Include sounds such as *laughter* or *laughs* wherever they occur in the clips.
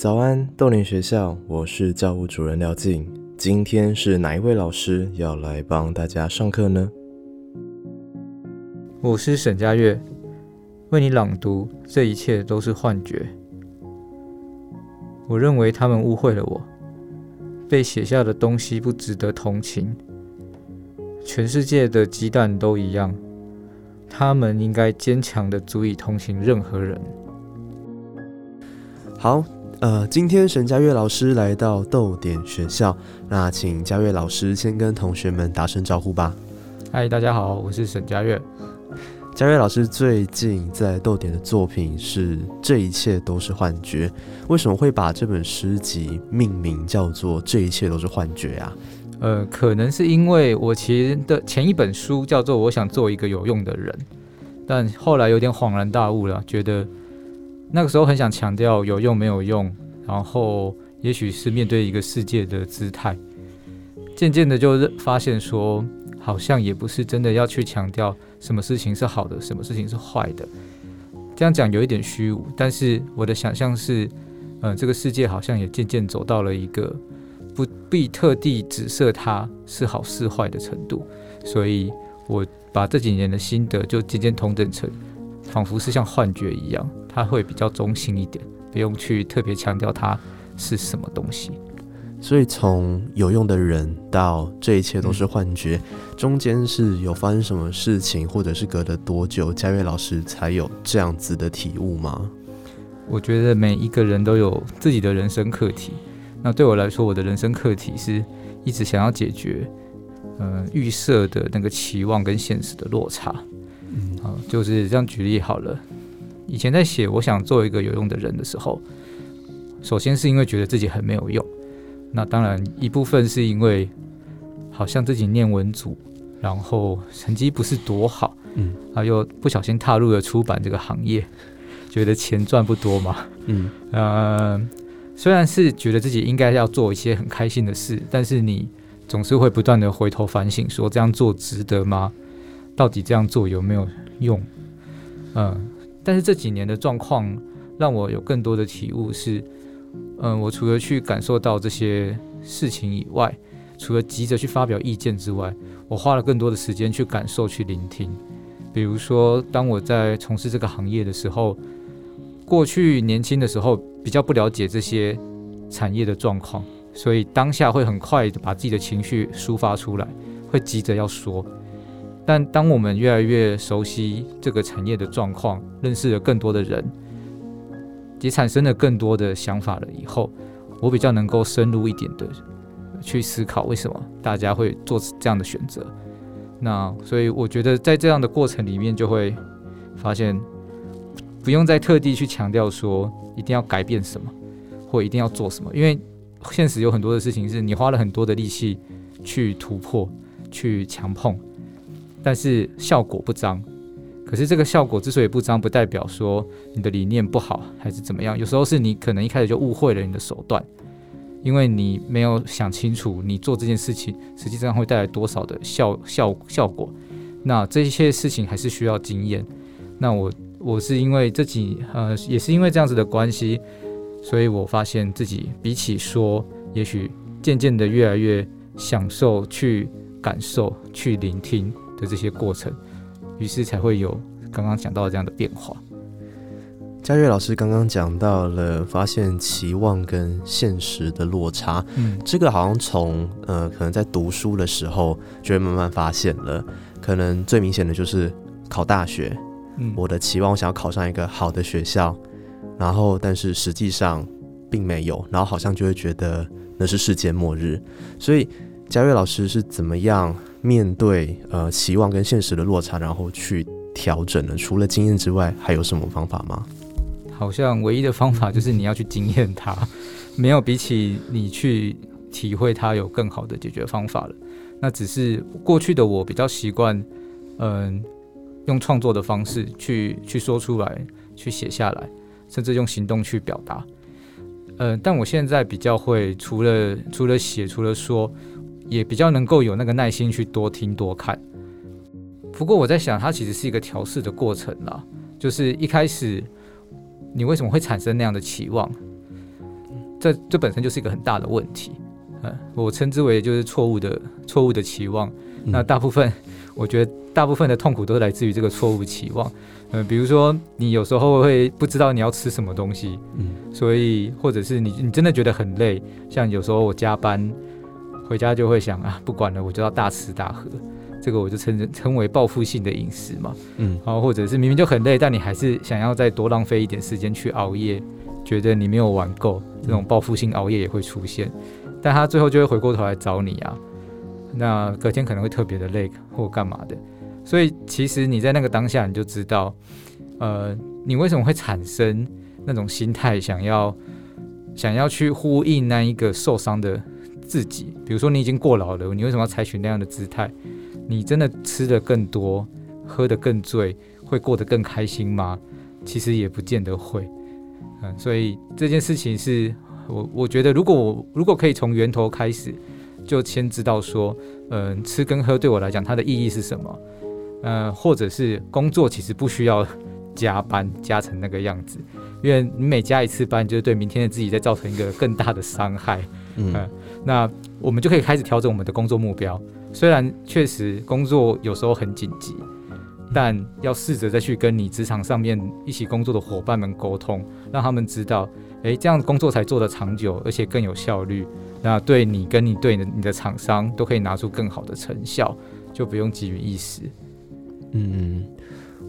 早安，豆林学校，我是教务主任廖静。今天是哪一位老师要来帮大家上课呢？我是沈佳悦，为你朗读。这一切都是幻觉。我认为他们误会了我，被写下的东西不值得同情。全世界的鸡蛋都一样，他们应该坚强的足以同情任何人。好，呃，今天沈佳悦老师来到豆点学校，那请佳悦老师先跟同学们打声招呼吧。嗨，大家好，我是沈佳悦。佳悦老师最近在豆点的作品是《这一切都是幻觉》，为什么会把这本诗集命名叫做《这一切都是幻觉》啊？呃，可能是因为我其实的前一本书叫做《我想做一个有用的人》，但后来有点恍然大悟了，觉得那个时候很想强调有用没有用，然后也许是面对一个世界的姿态，渐渐的就发现说。好像也不是真的要去强调什么事情是好的，什么事情是坏的。这样讲有一点虚无，但是我的想象是，嗯，这个世界好像也渐渐走到了一个不必特地指涉它是好是坏的程度。所以我把这几年的心得就渐渐同等成，仿佛是像幻觉一样，它会比较中性一点，不用去特别强调它是什么东西。所以从有用的人到这一切都是幻觉，中间是有发生什么事情，或者是隔了多久，嘉悦老师才有这样子的体悟吗？我觉得每一个人都有自己的人生课题。那对我来说，我的人生课题是一直想要解决，呃，预设的那个期望跟现实的落差。就是这样举例好了。以前在写我想做一个有用的人的时候，首先是因为觉得自己很没有用。那当然，一部分是因为好像自己念文组，然后成绩不是多好，嗯，啊，又不小心踏入了出版这个行业，觉得钱赚不多嘛，嗯，呃，虽然是觉得自己应该要做一些很开心的事，但是你总是会不断的回头反省，说这样做值得吗？到底这样做有没有用？嗯，但是这几年的状况让我有更多的体悟是。嗯，我除了去感受到这些事情以外，除了急着去发表意见之外，我花了更多的时间去感受、去聆听。比如说，当我在从事这个行业的时候，过去年轻的时候比较不了解这些产业的状况，所以当下会很快把自己的情绪抒发出来，会急着要说。但当我们越来越熟悉这个产业的状况，认识了更多的人。也产生了更多的想法了以后，我比较能够深入一点的去思考为什么大家会做这样的选择。那所以我觉得在这样的过程里面，就会发现不用再特地去强调说一定要改变什么或一定要做什么，因为现实有很多的事情是你花了很多的力气去突破、去强碰，但是效果不彰。可是这个效果之所以不彰，不代表说你的理念不好还是怎么样。有时候是你可能一开始就误会了你的手段，因为你没有想清楚你做这件事情实际上会带来多少的效效效果。那这些事情还是需要经验。那我我是因为这几呃也是因为这样子的关系，所以我发现自己比起说，也许渐渐的越来越享受去感受、去聆听的这些过程。于是才会有刚刚讲到的这样的变化。嘉悦老师刚刚讲到了发现期望跟现实的落差，嗯，这个好像从呃可能在读书的时候就会慢慢发现了。可能最明显的就是考大学，嗯，我的期望想要考上一个好的学校，然后但是实际上并没有，然后好像就会觉得那是世界末日。所以嘉悦老师是怎么样？面对呃期望跟现实的落差，然后去调整了。除了经验之外，还有什么方法吗？好像唯一的方法就是你要去经验它，没有比起你去体会它有更好的解决方法了。那只是过去的我比较习惯，嗯，用创作的方式去去说出来，去写下来，甚至用行动去表达。嗯，但我现在比较会除了除了写，除了说，也比较能够有那个耐心去多听多看。不过我在想，它其实是一个调试的过程啦。就是一开始，你为什么会产生那样的期望？这这本身就是一个很大的问题。嗯，我称之为就是错误的错误的期望。那大部分，我觉得大部分的痛苦都来自于这个错误期望。嗯，比如说你有时候会不知道你要吃什么东西，嗯，所以或者是你你真的觉得很累，像有时候我加班回家就会想啊，不管了，我就要大吃大喝。这个我就称称为报复性的饮食嘛，嗯，然后或者是明明就很累，但你还是想要再多浪费一点时间去熬夜，觉得你没有玩够，这种报复性熬夜也会出现，但他最后就会回过头来找你啊，那隔天可能会特别的累或干嘛的，所以其实你在那个当下你就知道，呃，你为什么会产生那种心态，想要想要去呼应那一个受伤的自己，比如说你已经过劳了，你为什么要采取那样的姿态？你真的吃的更多，喝的更醉，会过得更开心吗？其实也不见得会。嗯，所以这件事情是我我觉得，如果我如果可以从源头开始，就先知道说，嗯，吃跟喝对我来讲它的意义是什么？嗯，或者是工作其实不需要加班加成那个样子，因为你每加一次班，就是对明天的自己在造成一个更大的伤害。嗯，那我们就可以开始调整我们的工作目标。虽然确实工作有时候很紧急，但要试着再去跟你职场上面一起工作的伙伴们沟通，让他们知道，诶，这样工作才做得长久，而且更有效率。那对你跟你对的你的厂商都可以拿出更好的成效，就不用急于一时。嗯，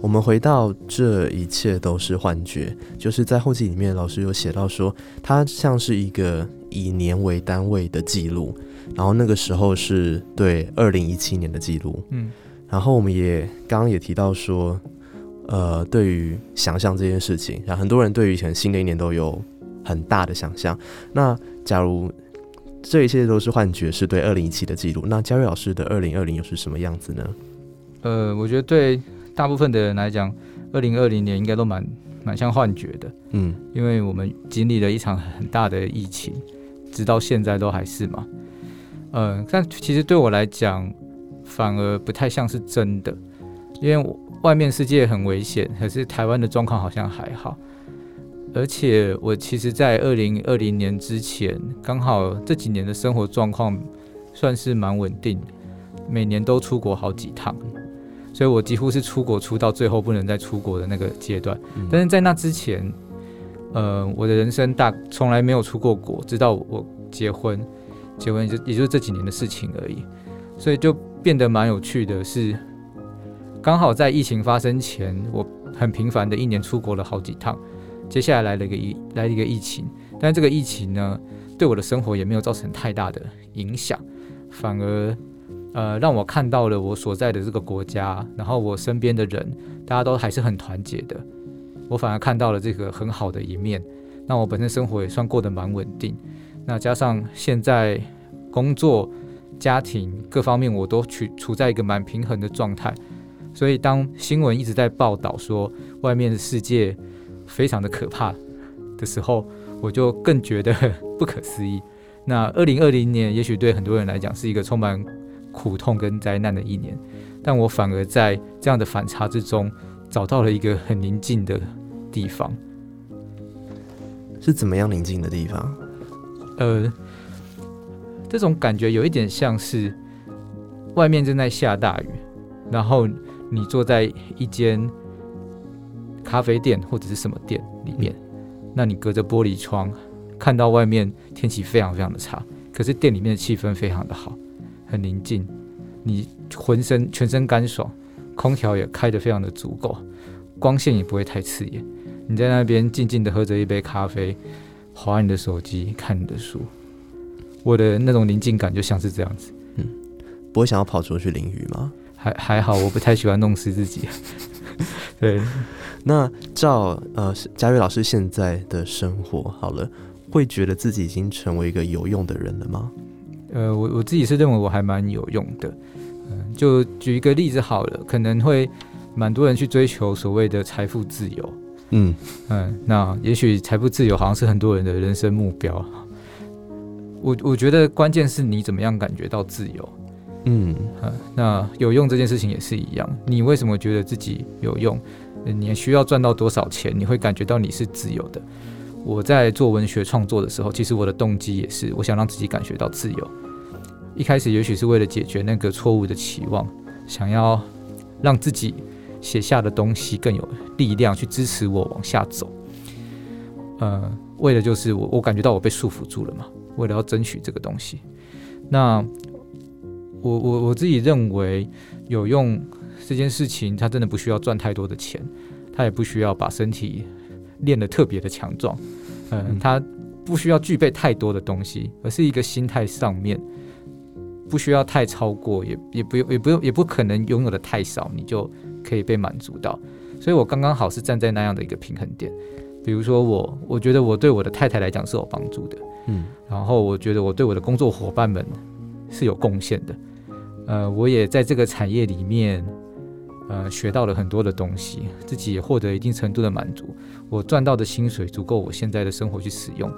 我们回到这一切都是幻觉，就是在后记里面，老师有写到说，它像是一个以年为单位的记录。然后那个时候是对二零一七年的记录，嗯，然后我们也刚刚也提到说，呃，对于想象这件事情，然后很多人对于以前新的一年都有很大的想象。那假如这一切都是幻觉，是对二零一七的记录，那嘉瑞老师的二零二零又是什么样子呢？呃，我觉得对大部分的人来讲，二零二零年应该都蛮蛮像幻觉的，嗯，因为我们经历了一场很大的疫情，直到现在都还是嘛。嗯，但其实对我来讲，反而不太像是真的，因为外面世界很危险，可是台湾的状况好像还好。而且我其实，在二零二零年之前，刚好这几年的生活状况算是蛮稳定，每年都出国好几趟，所以我几乎是出国出到最后不能再出国的那个阶段。但是在那之前，呃，我的人生大从来没有出过国，直到我结婚。结婚就也就是这几年的事情而已，所以就变得蛮有趣的。是刚好在疫情发生前，我很频繁的一年出国了好几趟。接下来来了一个疫来了一个疫情，但这个疫情呢，对我的生活也没有造成太大的影响，反而呃让我看到了我所在的这个国家，然后我身边的人，大家都还是很团结的。我反而看到了这个很好的一面。那我本身生活也算过得蛮稳定。那加上现在工作、家庭各方面，我都处处在一个蛮平衡的状态，所以当新闻一直在报道说外面的世界非常的可怕的时候，我就更觉得不可思议。那二零二零年也许对很多人来讲是一个充满苦痛跟灾难的一年，但我反而在这样的反差之中找到了一个很宁静的地方。是怎么样宁静的地方？呃，这种感觉有一点像是外面正在下大雨，然后你坐在一间咖啡店或者是什么店里面，那你隔着玻璃窗看到外面天气非常非常的差，可是店里面的气氛非常的好，很宁静，你浑身全身干爽，空调也开得非常的足够，光线也不会太刺眼，你在那边静静的喝着一杯咖啡。划你的手机，看你的书，我的那种宁静感就像是这样子。嗯，不会想要跑出去淋雨吗？还还好，我不太喜欢弄湿自己。*laughs* 对，*laughs* 那照呃佳瑞老师现在的生活好了，会觉得自己已经成为一个有用的人了吗？呃，我我自己是认为我还蛮有用的。嗯，就举一个例子好了，可能会蛮多人去追求所谓的财富自由。嗯嗯，那也许财富自由好像是很多人的人生目标。我我觉得关键是你怎么样感觉到自由。嗯嗯，那有用这件事情也是一样。你为什么觉得自己有用？你需要赚到多少钱，你会感觉到你是自由的？我在做文学创作的时候，其实我的动机也是，我想让自己感觉到自由。一开始也许是为了解决那个错误的期望，想要让自己。写下的东西更有力量去支持我往下走，呃，为了就是我我感觉到我被束缚住了嘛，为了要争取这个东西，那我我我自己认为有用这件事情，它真的不需要赚太多的钱，它也不需要把身体练得特别的强壮，嗯，他不需要具备太多的东西，而是一个心态上面不需要太超过，也也不用也不用也不可能拥有的太少，你就。可以被满足到，所以我刚刚好是站在那样的一个平衡点。比如说我，我觉得我对我的太太来讲是有帮助的，嗯，然后我觉得我对我的工作伙伴们是有贡献的，呃，我也在这个产业里面，呃，学到了很多的东西，自己也获得一定程度的满足。我赚到的薪水足够我现在的生活去使用，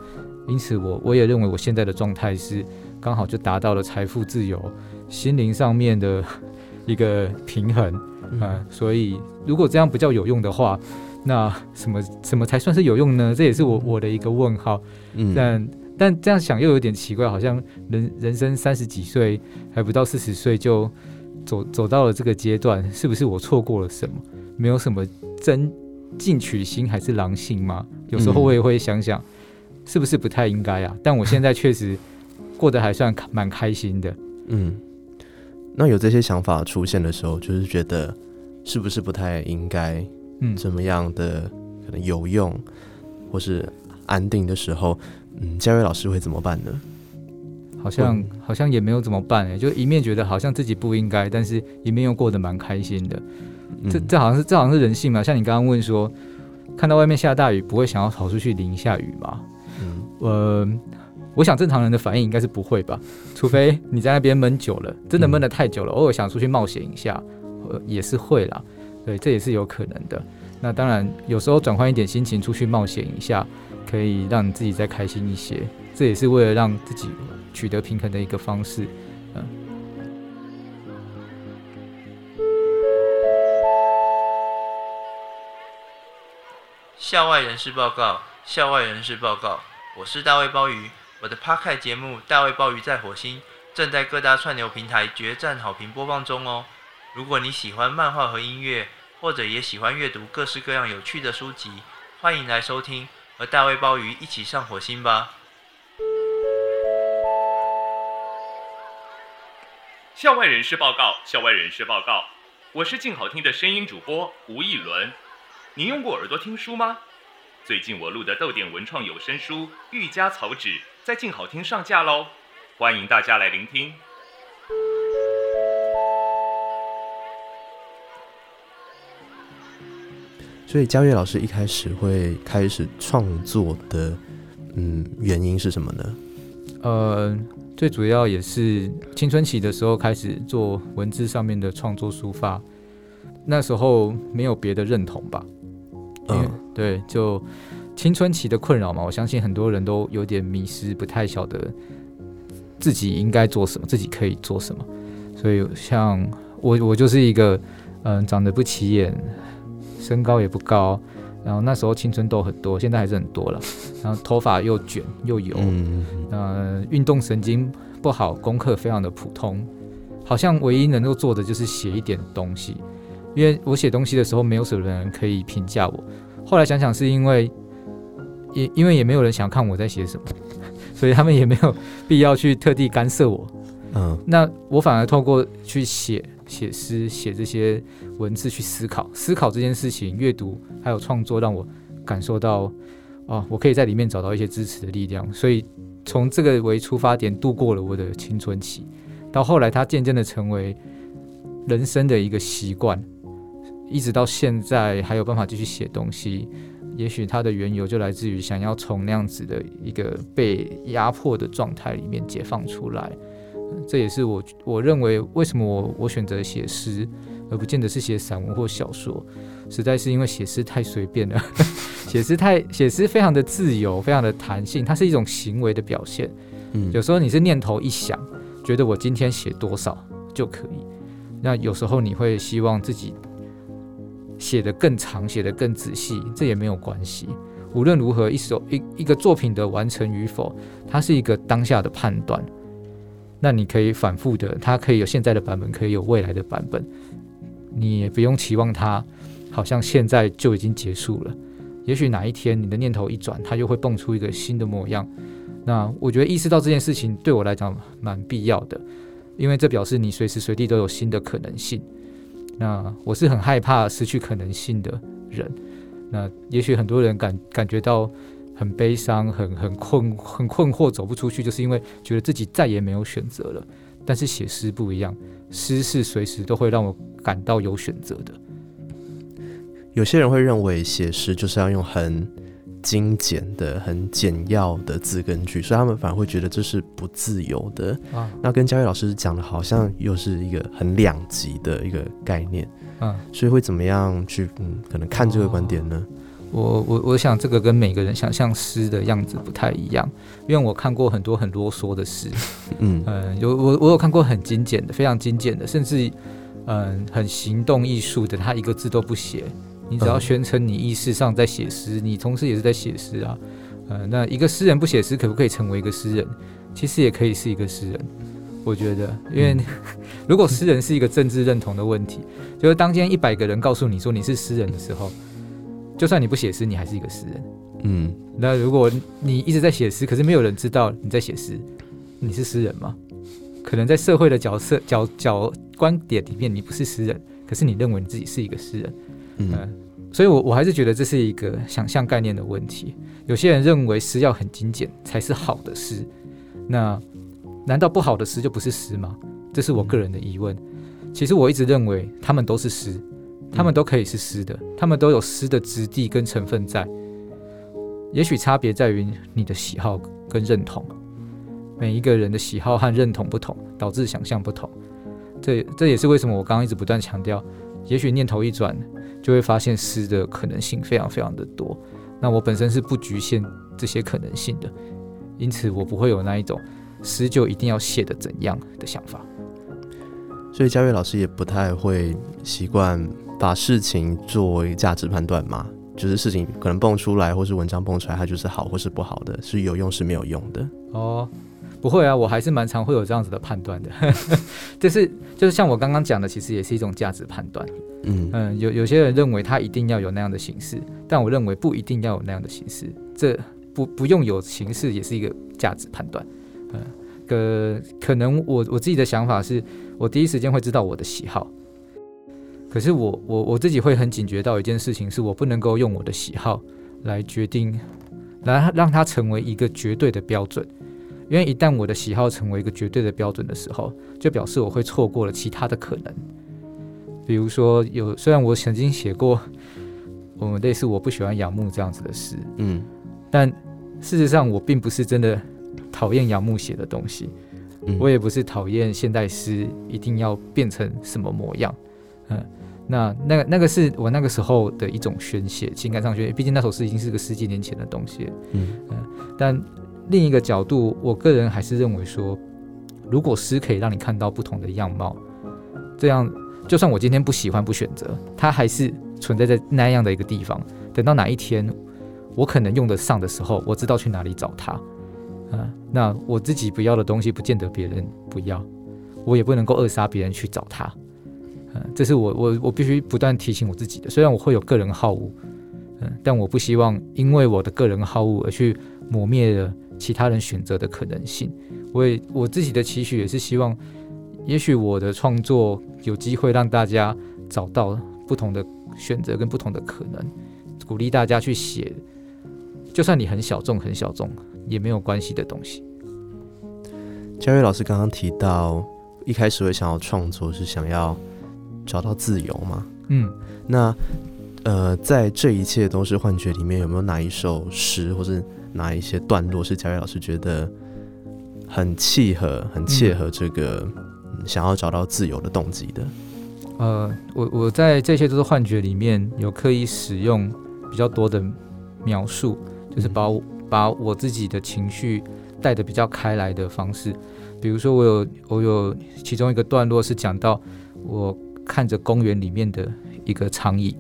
因此我我也认为我现在的状态是刚好就达到了财富自由、心灵上面的 *laughs* 一个平衡。嗯，所以如果这样不叫有用的话，那什么什么才算是有用呢？这也是我我的一个问号。嗯，但但这样想又有点奇怪，好像人人生三十几岁还不到四十岁就走走到了这个阶段，是不是我错过了什么？没有什么真进取心还是狼性吗？有时候我也会想想，是不是不太应该啊？但我现在确实过得还算蛮开心的。嗯。那有这些想法出现的时候，就是觉得是不是不太应该，嗯，怎么样的可能有用或是安定的时候，嗯，嘉瑞老师会怎么办呢？好像好像也没有怎么办哎，就一面觉得好像自己不应该，但是一面又过得蛮开心的。这这好像是这好像是人性嘛？像你刚刚问说，看到外面下大雨，不会想要跑出去淋一下雨吗？嗯，呃。我想正常人的反应应该是不会吧，除非你在那边闷久了，真的闷得太久了，偶尔想出去冒险一下，呃，也是会啦，对，这也是有可能的。那当然，有时候转换一点心情，出去冒险一下，可以让你自己再开心一些，这也是为了让自己取得平衡的一个方式。校外人士报告，校外人士报告，我是大卫鲍鱼。我的 p 开节目《大卫鲍鱼在火星》正在各大串流平台决战好评播放中哦。如果你喜欢漫画和音乐，或者也喜欢阅读各式各样有趣的书籍，欢迎来收听，和大卫鲍鱼一起上火星吧。校外人士报告，校外人士报告，我是静好听的声音主播吴艺伦。您用过耳朵听书吗？最近我录的豆点文创有声书《愈加草纸》。在静好听上架喽，欢迎大家来聆听。所以嘉悦老师一开始会开始创作的，嗯，原因是什么呢？呃，最主要也是青春期的时候开始做文字上面的创作抒发，那时候没有别的认同吧？嗯，对，就。青春期的困扰嘛，我相信很多人都有点迷失，不太晓得自己应该做什么，自己可以做什么。所以像我，我就是一个嗯，长得不起眼，身高也不高，然后那时候青春痘很多，现在还是很多了。*laughs* 然后头发又卷又油，呃，运动神经不好，功课非常的普通，好像唯一能够做的就是写一点东西。因为我写东西的时候，没有什么人可以评价我。后来想想，是因为。也因为也没有人想看我在写什么，所以他们也没有 *laughs* 必要去特地干涉我。嗯，那我反而透过去写写诗、写这些文字去思考，思考这件事情、阅读还有创作，让我感受到，哦，我可以在里面找到一些支持的力量。所以从这个为出发点，度过了我的青春期。到后来，它渐渐的成为人生的一个习惯。一直到现在还有办法继续写东西，也许它的缘由就来自于想要从那样子的一个被压迫的状态里面解放出来。这也是我我认为为什么我我选择写诗，而不见得是写散文或小说，实在是因为写诗太随便了，*laughs* 写诗太写诗非常的自由，非常的弹性，它是一种行为的表现。嗯，有时候你是念头一想，觉得我今天写多少就可以，那有时候你会希望自己写的更长，写的更仔细，这也没有关系。无论如何，一首一一个作品的完成与否，它是一个当下的判断。那你可以反复的，它可以有现在的版本，可以有未来的版本，你也不用期望它好像现在就已经结束了。也许哪一天你的念头一转，它又会蹦出一个新的模样。那我觉得意识到这件事情对我来讲蛮必要的，因为这表示你随时随地都有新的可能性。那我是很害怕失去可能性的人。那也许很多人感感觉到。很悲伤，很很困，很困惑，走不出去，就是因为觉得自己再也没有选择了。但是写诗不一样，诗是随时都会让我感到有选择的。有些人会认为写诗就是要用很精简的、很简要的字根句，所以他们反而会觉得这是不自由的。啊，那跟嘉伟老师讲的，好像又是一个很两极的一个概念。嗯，所以会怎么样去嗯，可能看这个观点呢？我我我想这个跟每个人想象诗的样子不太一样，因为我看过很多很啰嗦的诗，*laughs* 嗯。嗯，有我我有看过很精简的，非常精简的，甚至嗯很行动艺术的，他一个字都不写，你只要宣称你意识上在写诗，你同时也是在写诗啊，呃，那一个诗人不写诗可不可以成为一个诗人？其实也可以是一个诗人，我觉得，因为 *laughs* 如果诗人是一个政治认同的问题，就是当今天一百个人告诉你说你是诗人的时候。就算你不写诗，你还是一个诗人。嗯，那如果你一直在写诗，可是没有人知道你在写诗，你是诗人吗？可能在社会的角色角角观点里面，你不是诗人，可是你认为你自己是一个诗人。嗯，所以，我我还是觉得这是一个想象概念的问题。有些人认为诗要很精简才是好的诗，那难道不好的诗就不是诗吗？这是我个人的疑问。其实我一直认为他们都是诗。他们都可以是诗的，他们都有诗的质地跟成分在。也许差别在于你的喜好跟认同。每一个人的喜好和认同不同，导致想象不同。这这也是为什么我刚刚一直不断强调，也许念头一转，就会发现诗的可能性非常非常的多。那我本身是不局限这些可能性的，因此我不会有那一种诗就一定要写的怎样的想法。所以嘉悦老师也不太会习惯。把事情作为价值判断吗，就是事情可能蹦出来，或是文章蹦出来，它就是好或是不好的，是有用是没有用的。哦，不会啊，我还是蛮常会有这样子的判断的。*laughs* 就是就是像我刚刚讲的，其实也是一种价值判断。嗯嗯，有有些人认为他一定要有那样的形式，但我认为不一定要有那样的形式。这不不用有形式，也是一个价值判断。嗯，个可能我我自己的想法是，我第一时间会知道我的喜好。可是我我我自己会很警觉到一件事情，是我不能够用我的喜好来决定，来让它成为一个绝对的标准，因为一旦我的喜好成为一个绝对的标准的时候，就表示我会错过了其他的可能。比如说，有虽然我曾经写过，我们类似我不喜欢杨牧这样子的诗，嗯，但事实上我并不是真的讨厌杨牧写的东西，我也不是讨厌现代诗一定要变成什么模样，嗯。那那个那个是我那个时候的一种宣泄，情感上宣泄。毕竟那首诗已经是个十几年前的东西。嗯嗯。但另一个角度，我个人还是认为说，如果诗可以让你看到不同的样貌，这样就算我今天不喜欢不选择，它还是存在在那样的一个地方。等到哪一天我可能用得上的时候，我知道去哪里找它。嗯，那我自己不要的东西，不见得别人不要，我也不能够扼杀别人去找它。嗯，这是我我我必须不断提醒我自己的。虽然我会有个人好恶，嗯，但我不希望因为我的个人好恶而去磨灭了其他人选择的可能性。我也我自己的期许也是希望，也许我的创作有机会让大家找到不同的选择跟不同的可能，鼓励大家去写，就算你很小众很小众也没有关系的东西。嘉瑞老师刚刚提到，一开始会想要创作是想要。找到自由吗？嗯，那呃，在这一切都是幻觉里面，有没有哪一首诗，或是哪一些段落是嘉悦老师觉得很契合、很切合这个、嗯想要找到自由的动机的？呃，我我在这些都是幻觉里面有刻意使用比较多的描述，就是把我把我自己的情绪带的比较开来的方式。比如说，我有我有其中一个段落是讲到我看着公园里面的一个长椅，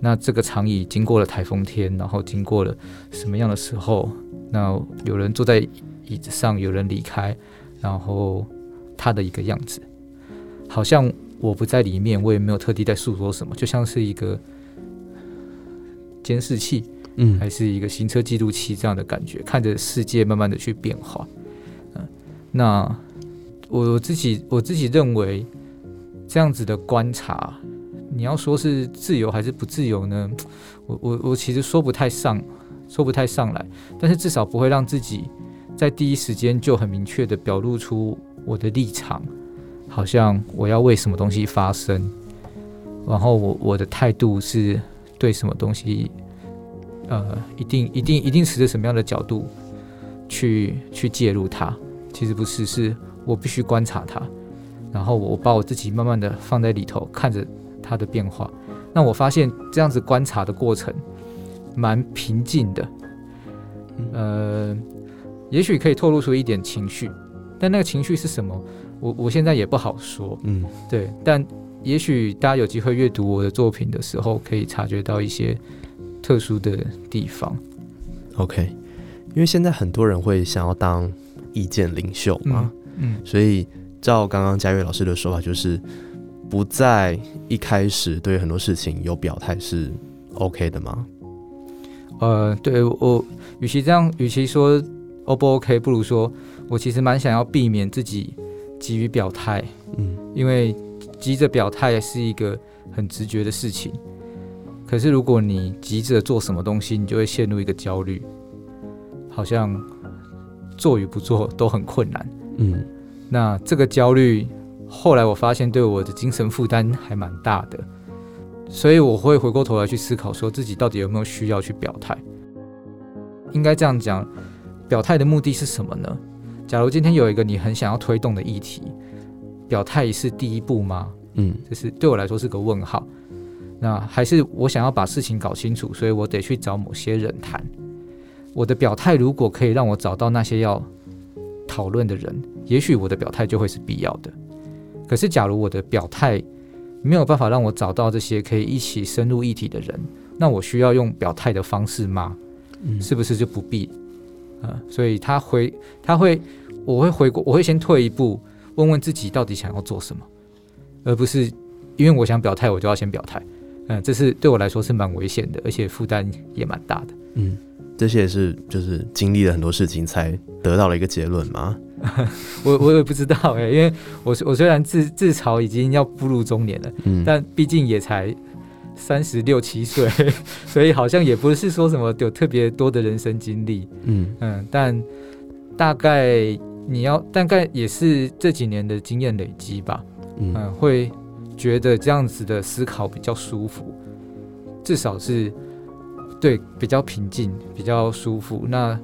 那这个长椅经过了台风天，然后经过了什么样的时候？那有人坐在椅子上，有人离开，然后他的一个样子，好像我不在里面，我也没有特地在诉说什么，就像是一个监视器，嗯还是一个行车记录器这样的感觉，看着世界慢慢的去变化。嗯，那我自己我自己认为这样子的观察，你要说是自由还是不自由呢？我我我其实说不太上，说不太上来，但是至少不会让自己在第一时间就很明确的表露出我的立场，好像我要为什么东西发声，然后我我的态度是对什么东西，呃，一定一定一定持着什么样的角度去去介入它。其实不是，是我必须观察它，然后我把我自己慢慢的放在里头，看着它的变化。那我发现这样子观察的过程蛮平静的，呃，也许可以透露出一点情绪，但那个情绪是什么，我我现在也不好说。嗯对，但也许大家有机会阅读我的作品的时候，可以察觉到一些特殊的地方。，OK，因为现在很多人会想要当意见领袖嘛，嗯所以照刚刚嘉悦老师的说法，就是不在一开始对很多事情有表态是 OK 的吗？呃，对我，与其这样，与其说 O 不 OK，不如说我其实蛮想要避免自己急于表态，嗯因为急着表态是一个很直觉的事情。可是如果你急着做什么东西，你就会陷入一个焦虑，好像做与不做都很困难。嗯那这个焦虑，后来我发现对我的精神负担还蛮大的，所以我会回过头来去思考，说自己到底有没有需要去表态。应该这样讲，表态的目的是什么呢？假如今天有一个你很想要推动的议题，表态是第一步吗？嗯这是对我来说是个问号。那还是我想要把事情搞清楚，所以我得去找某些人谈。我的表态如果可以让我找到那些要讨论的人，也许我的表态就会是必要的。可是，假如我的表态没有办法让我找到这些可以一起深入议题的人，那我需要用表态的方式吗？嗯是不是就不必？呃，所以他回他会，我会回过，我会先退一步，问问自己到底想要做什么，而不是因为我想表态，我就要先表态。嗯、这是对我来说是蛮危险的，而且负担也蛮大的。嗯，这些也是就是经历了很多事情才得到了一个结论吗。*laughs* 我我也不知道哎、因为我我虽然自自嘲已经要步入中年了，嗯，但毕竟也才三十六七岁，*laughs* 所以好像也不是说什么有特别多的人生经历。嗯嗯，但大概你要大概也是这几年的经验累积吧。嗯，嗯会觉得这样子的思考比较舒服，至少是对比较平静、比较舒服。那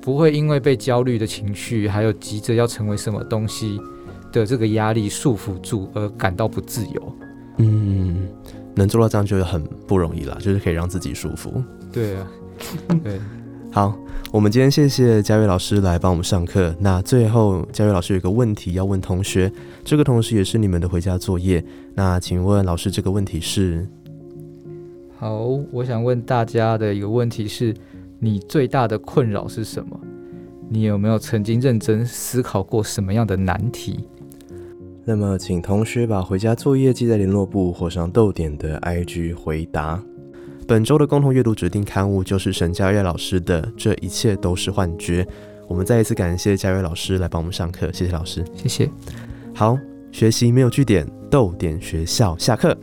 不会因为被焦虑的情绪，还有急着要成为什么东西的这个压力束缚住而感到不自由。嗯，能做到这样就很不容易了，就是可以让自己舒服。对啊，*laughs* 对，好，我们今天谢谢嘉悦老师来帮我们上课。那最后，嘉悦老师有一个问题要问同学，这个同时也是你们的回家作业。那请问老师，这个问题是？好，我想问大家的一个问题是：你最大的困扰是什么？你有没有曾经认真思考过什么样的难题？那么，请同学把回家作业记在联络簿或上逗点的 IG 回答。本周的共同阅读指定刊物就是沈佳悦老师的《这一切都是幻觉》。我们再一次感谢佳悦老师来帮我们上课，谢谢老师。谢谢。好，学习没有据点，逗点学校下课。